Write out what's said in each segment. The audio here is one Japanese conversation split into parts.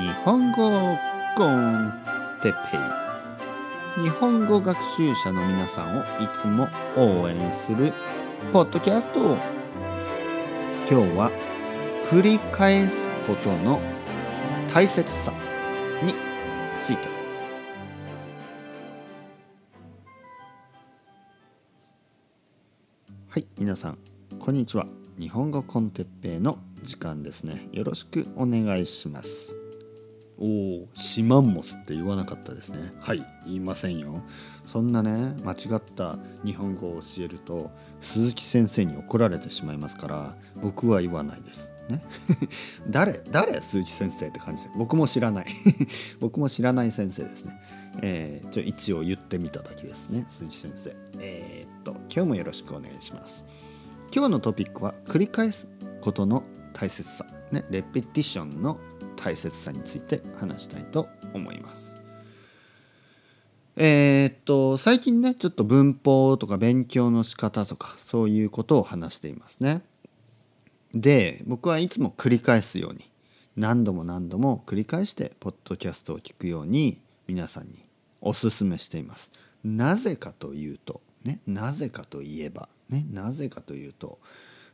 日本語コンテペイ日本語学習者の皆さんをいつも応援するポッドキャスト今日は繰り返すことの大切さについて。はい皆さんこんにちは。日本語コンテッペイの時間ですね。よろしくお願いします。おおシマンモスって言わなかったですね。はい。言いませんよ。そんなね間違った日本語を教えると鈴木先生に怒られてしまいますから僕は言わないです。ね。誰誰？鈴木先生って感じで。僕も知らない。僕も知らない先生ですね。えー、ちょ一応言ってみただけですね。鈴木先生。えー、っと今日もよろしくお願いします。今日のトピックは繰り返すことの大切さ。ね。レペティションの大切さについて話したいと思います。えー、っと最近ねちょっと文法とか勉強の仕方とかそういうことを話していますね。で僕はいつも繰り返すように何度も何度も繰り返してポッドキャストを聞くように皆さんにおすすめしています。なぜかというとねなぜかといえばねなぜかというと、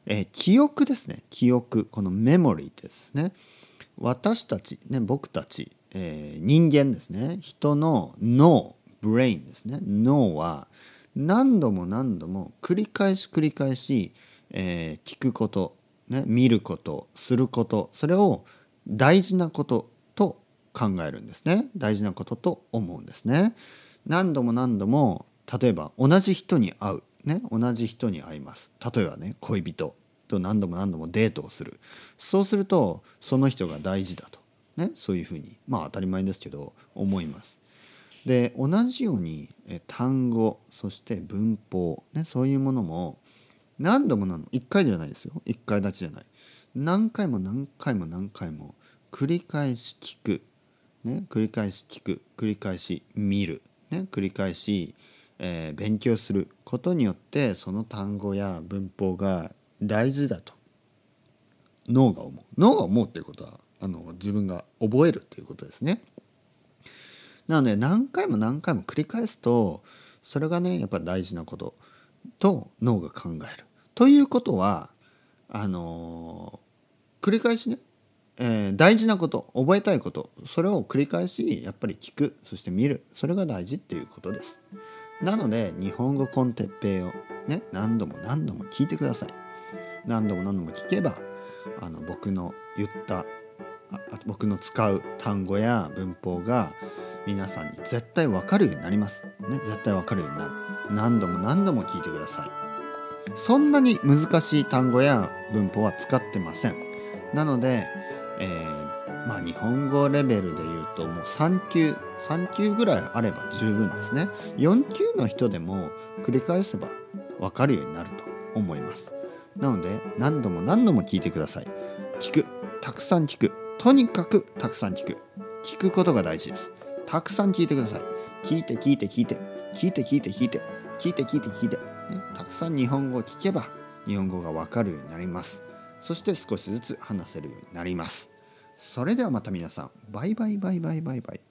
えー、記憶ですね。記憶。このメモリーですね。私たち、ね、僕たち、えー、人間ですね。人の脳ブレインですね。脳は何度も何度も繰り返し繰り返し、えー、聞くこと、ね、見ることすることそれを大事なことと考えるんですね。大事なことと思うんですね。何度も何度も例えば同じ人に会う、ね、同じ人に会います。例えばね恋人。と何度も何度もデートをする。そうするとその人が大事だと、ね、そういうふうに。まあ当たり前ですけど思います。で同じようにえ単語そして文法、ね、そういうものも何度も何度も1回じゃないですよ。1回立ちじゃない。何回も何回も何回も繰り返し聞く、ね、繰り返し聞く。繰り返し見る、ね、繰り返し、えー、勉強することによってその単語や文法が大事だと脳が思う脳が思うっていうことはあの自分が覚えるっていうことですね。なので何回も何回も繰り返すとそれがねやっぱ大事なことと脳が考える。ということはあの繰り返しね、えー、大事なこと覚えたいことそれを繰り返しやっぱり聞くそして見るそれが大事っていうことです。なので日本語コンテッペイをね何度も何度も聞いてください。何度も何度も聞けばあの僕の言った僕の使う単語や文法が皆さんに絶対わかるようになります。ね、絶対わかるようになる。何度も何度も聞いてください。そんなに難しい単語や文法は使ってません。なので、えー、まあ日本語レベルで言うともう3級3級ぐらいあれば十分ですね。4級の人でも繰り返せばわかるようになると思います。なので何度も何度も聞いてください。聞くたくさん聞く。とにかくたくさん聞く。聞くことが大事です。たくさん聞いてください。聞いて聞いて聞いて。聞いて聞いて聞いて。聞いて聞いて聞いて、ね、たくさん日本語を聞けば日本語がわかるようになります。そして少しずつ話せるようになります。それではまた皆さん。バイバイバイバイバイバイ。